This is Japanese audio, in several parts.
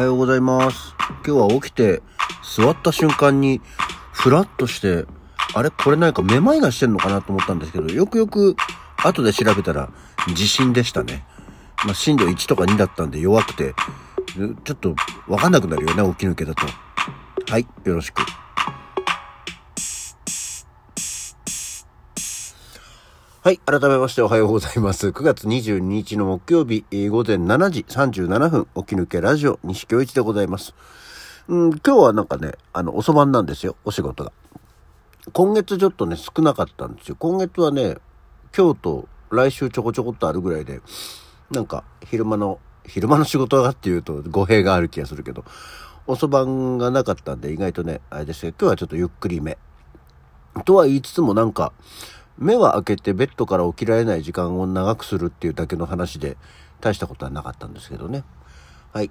はようございます。今日は起きて、座った瞬間に、ふらっとして、あれ？これなんかめまいがしてんのかなと思ったんですけど、よくよく後で調べたら地震でしたね。まあ、震度1とか2だったんで弱くて、ちょっとわかんなくなるよね、起き抜けだと。はい、よろしく。はい。改めましておはようございます。9月22日の木曜日、えー午前7時37分、起き抜けラジオ、西京一でございます。うん、今日はなんかね、あの、遅番なんですよ、お仕事が。今月ちょっとね、少なかったんですよ。今月はね、今日と来週ちょこちょこっとあるぐらいで、なんか、昼間の、昼間の仕事がっていうと語弊がある気がするけど、遅番がなかったんで、意外とね、あれですけど、今日はちょっとゆっくりめ。とは言いつつもなんか、目は開けてベッドから起きられない時間を長くするっていうだけの話で、大したことはなかったんですけどね。はい。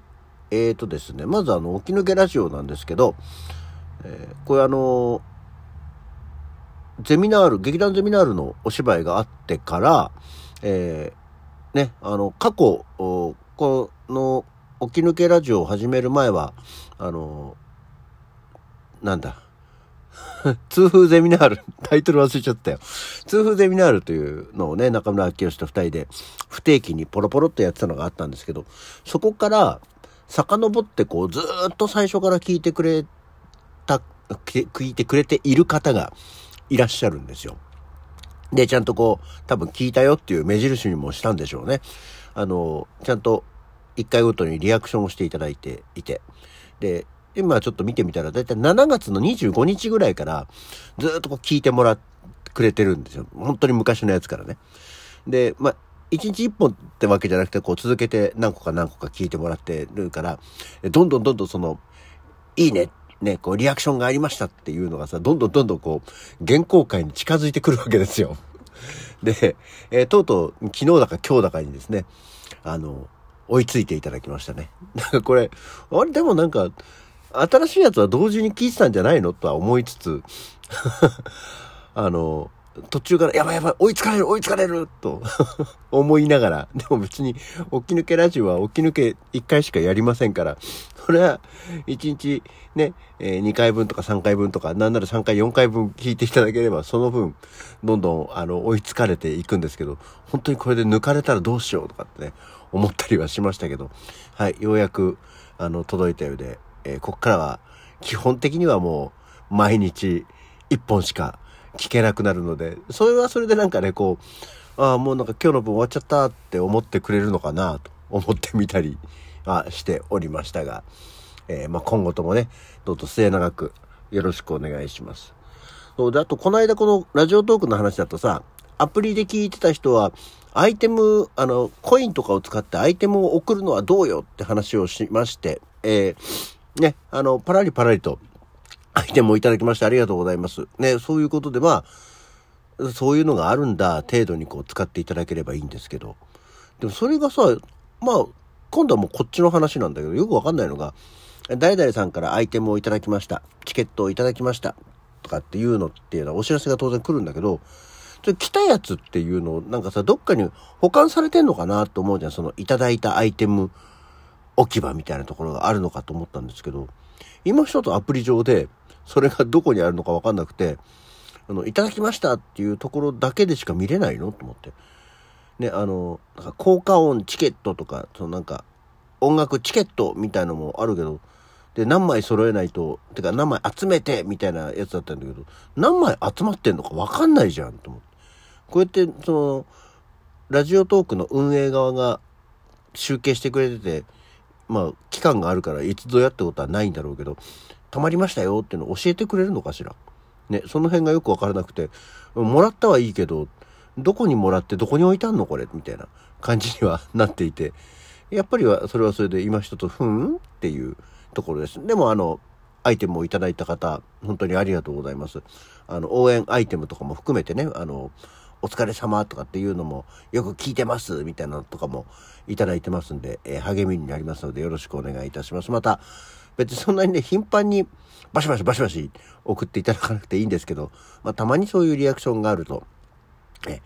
えーとですね、まずあの、起き抜けラジオなんですけど、えーこれあのゼミナール、劇団ゼミナールのお芝居があってから、えーね、あの、過去、この、起き抜けラジオを始める前は、あのなんだ、痛風ゼミナール、タイトル忘れちゃったよ。痛風ゼミナールというのをね、中村明義と二人で不定期にポロポロっとやってたのがあったんですけど、そこから遡ってこうずっと最初から聞いてくれた、聞いてくれている方がいらっしゃるんですよ。で、ちゃんとこう、多分聞いたよっていう目印にもしたんでしょうね。あの、ちゃんと一回ごとにリアクションをしていただいていて。で、今ちょっと見てみたら、だいたい7月の25日ぐらいから、ずっとこう聞いてもらってくれてるんですよ。本当に昔のやつからね。で、まあ、1日1本ってわけじゃなくて、こう続けて何個か何個か聞いてもらってるから、どんどんどんどんその、いいね、ね、こうリアクションがありましたっていうのがさ、どんどんどんどんこう、原稿会に近づいてくるわけですよ。で、えーとうとう昨日だか今日だかにですね、あの、追いついていただきましたね。なんかこれ、あれでもなんか、新しいやつは同時に聞いてたんじゃないの？とは思いつつ、あの、途中から、やばいやばい、追いつかれる、追いつかれる、と 思いながら、でも別に、起き抜けラジオは起き抜け1回しかやりませんから、これは、1日ね、えー2回分とか3回分とか、なんなら3回、4回分聞いていただければ、その分、どんどん、あの、追いつかれていくんですけど、本当にこれで抜かれたらどうしようとかってね、思ったりはしましたけど、はい、ようやく、あの、届いたようで、えーこっからは、基本的にはもう、毎日、1本しか聞けなくなるので、それはそれでなんかね、こう、ああ、もうなんか今日の分終わっちゃったって思ってくれるのかなと思ってみたりはしておりましたが、えーまあ今後ともね、どうぞ末永くよろしくお願いします。そうで、あとこの間このラジオトークの話だとさ、アプリで聞いてた人は、アイテム、あの、コインとかを使ってアイテムを送るのはどうよって話をしまして、えーね、あの、パラリパラリとアイテムをいただきましてありがとうございます。ね、そういうことでまあ、そういうのがあるんだ程度にこう使っていただければいいんですけど。でもそれがさ、まあ、今度はもうこっちの話なんだけど、よくわかんないのが、誰々さんからアイテムをいただきました。チケットをいただきました。とかっていうのっていうのはお知らせが当然来るんだけど、来たやつっていうのをなんかさ、どっかに保管されてんのかなと思うじゃん。そのいただいたアイテム置き場みたいなところがあるのかと思ったんですけど、今一つアプリ上で、それがどこにあるのかわかんなくて、あの、いただきましたっていうところだけでしか見れないのと思って。ね、あの、なんか効果音チケットとか、そのなんか、音楽チケットみたいのもあるけど、で、何枚揃えないと、てか何枚集めてみたいなやつだったんだけど、何枚集まってんのかわかんないじゃんと思って。こうやって、その、ラジオトークの運営側が集計してくれてて、まあ、期間があるからいつぞやってことはないんだろうけど、溜まりましたよっていうのを教えてくれるのかしら？ね、その辺がよくわからなくて、もらったはいいけど、どこにもらってどこに置いてあんのこれ？みたいな感じにはなっていて、やっぱりは、それはそれで今一つ、ふんっていうところです。でもあの、アイテムをいただいた方、本当にありがとうございます。あの、応援アイテムとかも含めてね、あの、お疲れ様とかっていうのもよく聞いてますみたいなのとかもいただいてますんで、えー励みになりますのでよろしくお願いいたします。また、別にそんなにね、頻繁にバシバシバシバシ送っていただかなくていいんですけど、まあたまにそういうリアクションがあるとえ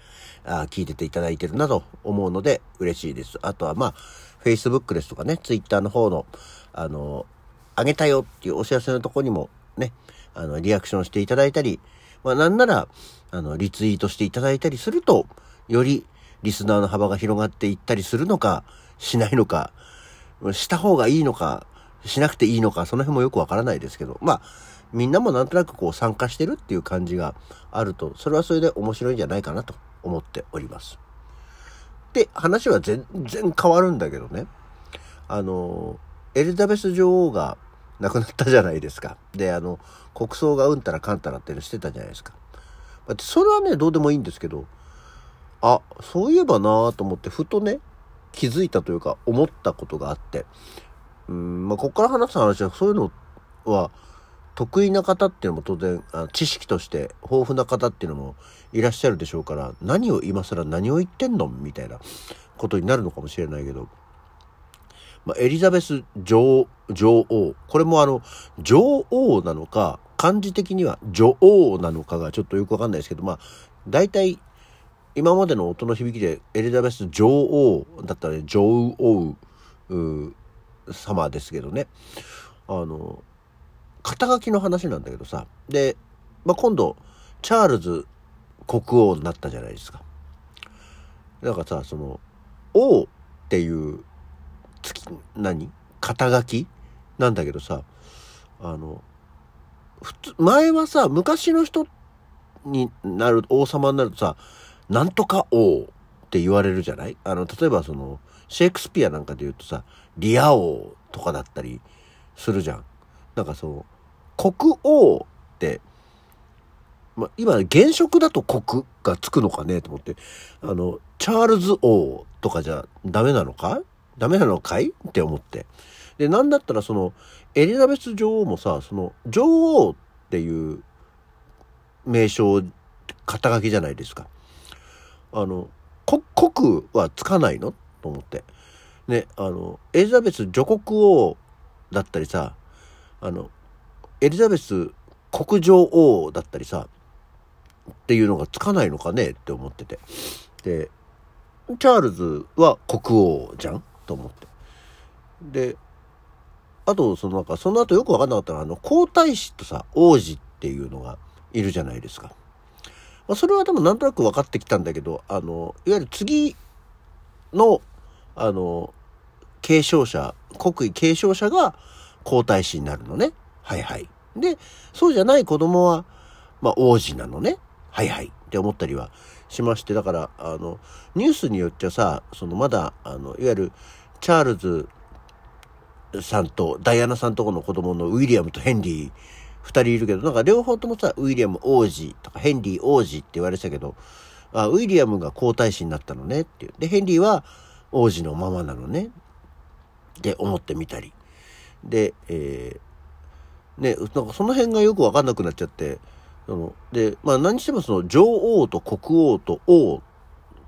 あ聞いてていただいてるなと思うので嬉しいです。あとはまあ、Facebook ですとかね、Twitter の方の、あの、あげたよっていうお知らせのとこにもね、あの、リアクションしていただいたり、まあなんなら、あの、リツイートしていただいたりすると、よりリスナーの幅が広がっていったりするのか、しないのか、した方がいいのか、しなくていいのか、その辺もよくわからないですけど、まあ、みんなもなんとなくこう参加してるっていう感じがあると、それはそれで面白いんじゃないかなと思っております。で、話は全然変わるんだけどね。あの、エリザベス女王が亡くなったじゃないですか。で、あの、国葬がうんたらかんたらってのしてたじゃないですか。それはね、どうでもいいんですけど、あ、そういえばなぁと思って、ふとね、気づいたというか、思ったことがあって、うん、まあ、ここから話す話は、そういうのは、得意な方っていうのも当然、あ知識として豊富な方っていうのもいらっしゃるでしょうから、何を今更何を言ってんのみたいなことになるのかもしれないけど、まあ、エリザベス女王女王。これもあの、女王なのか、漢字的には女王なのかがちょっとよくわかんないですけど、まあ、大体、今までの音の響きでエリザベス女王だったら、女王様ですけどね。あの、肩書きの話なんだけどさ。で、まあ、今度、チャールズ国王になったじゃないですか。なんかさ、その、王っていう月、何？肩書き？なんだけどさ、あの、普通、前はさ、昔の人になる、王様になるとさ、なんとか王って言われるじゃない？あの、例えばその、シェイクスピアなんかで言うとさ、リア王とかだったりするじゃん。なんかそう、国王って、ま、今、現職だと国がつくのかねと思って、あの、チャールズ王とかじゃダメなのか？ダメなのかい？って思って。で、なんだったらその、エリザベス女王もさ、その、女王っていう名称、肩書きじゃないですか。あの、国はつかないの？と思って。ね、あの、エリザベス女国王だったりさ、あの、エリザベス国女王だったりさ、っていうのがつかないのかね？って思ってて。で、チャールズは国王じゃん？と思って。で、あと、そのなんか、その後よくわかんなかったのは、あの、皇太子とさ、王子っていうのがいるじゃないですか。まあ、それはでもなんとなく分かってきたんだけど、あの、いわゆる次の、あの、継承者、国威継承者が皇太子になるのね。はいはい。で、そうじゃない子供は、まあ、王子なのね。はいはい。って思ったりはしまして、だから、あの、ニュースによっちゃさ、そのまだ、あの、いわゆる、チャールズさんとダイアナさんとこの子供のウィリアムとヘンリー、二人いるけど、なんか両方ともさ、ウィリアム王子とかヘンリー王子って言われてたけど、あウィリアムが皇太子になったのねっていう。で、ヘンリーは王子のままなのね。って思ってみたり。で、えー、ね、なんかその辺がよくわかんなくなっちゃって、その、で、まあ何してもその女王と国王と王っ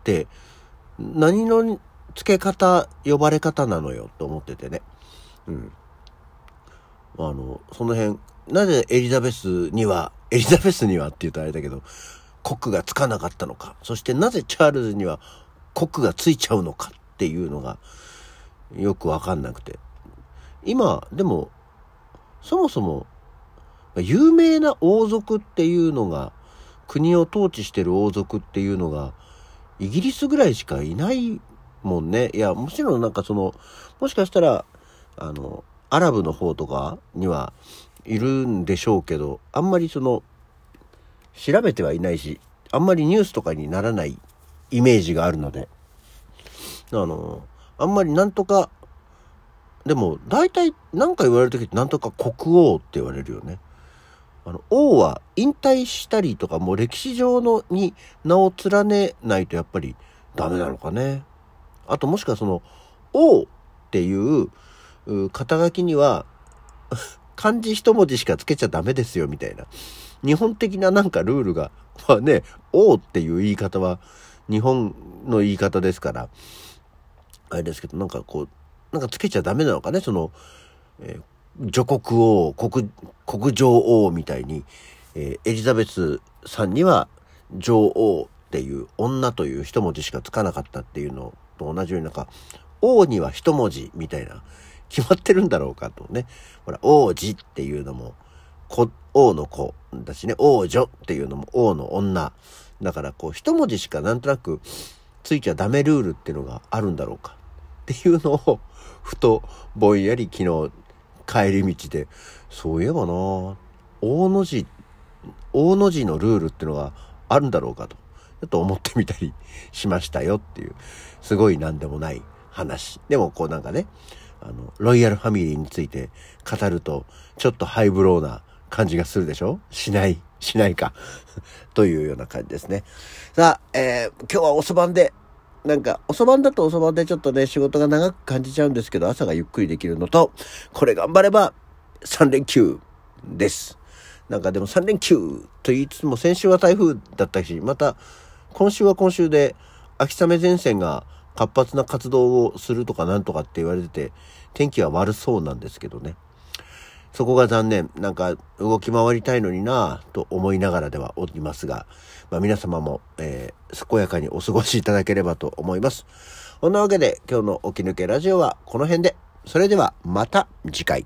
て、何の付け方、呼ばれ方なのよと思っててね。うん。あの、その辺、なぜエリザベスには、エリザベスにはって言うとあれだけど、国がつかなかったのか、そしてなぜチャールズには国がついちゃうのかっていうのがよくわかんなくて。今、でも、そもそも、有名な王族っていうのが、国を統治してる王族っていうのが、イギリスぐらいしかいないもんね。いや、もちろんなんかその、もしかしたら、あの、アラブの方とかにはいるんでしょうけど、あんまりその、調べてはいないし、あんまりニュースとかにならないイメージがあるので、あの、あんまりなんとか、でも、大体何か言われる時ってなんとか国王って言われるよね。あの、王は引退したりとか、もう歴史上のに名を連ねないとやっぱりダメなのかね。あともしくはその、王っていう肩書きには、漢字一文字しかつけちゃダメですよ、みたいな。日本的ななんかルールが、まあね、王っていう言い方は日本の言い方ですから、あれですけど、なんかこう、なんかつけちゃダメなのかね、その、えー、女国王、国、国女王みたいに、えー、エリザベスさんには女王、っていう女という一文字しかつかなかったっていうのと同じようになんか、王には一文字みたいな、決まってるんだろうかとね。ほら、王子っていうのも、子王の子だしね、王女っていうのも王の女。だからこう、一文字しかなんとなくついちゃダメルールっていうのがあるんだろうかっていうのを、ふとぼんやり昨日帰り道で、そういえばな大の字、大の字のルールっていうのがあるんだろうかと、ちょっと思ってみたりしましたよっていう、すごいなんでもない話。でもこうなんかね、あの、ロイヤルファミリーについて語ると、ちょっとハイブローな感じがするでしょ？しない、しないか というような感じですね。さあ、えー、今日は遅番で、なんか、遅番だと遅番でちょっとね、仕事が長く感じちゃうんですけど、朝がゆっくりできるのと、これ頑張れば3連休です。なんかでも3連休と言いつつも先週は台風だったし、また今週は今週で秋雨前線が活発な活動をするとかなんとかって言われてて、天気は悪そうなんですけどね。そこが残念。なんか動き回りたいのになぁと思いながらではおりますが、まあ、皆様も、えー、健やかにお過ごしいただければと思います。そんなわけで今日の起き抜けラジオはこの辺で。それではまた次回。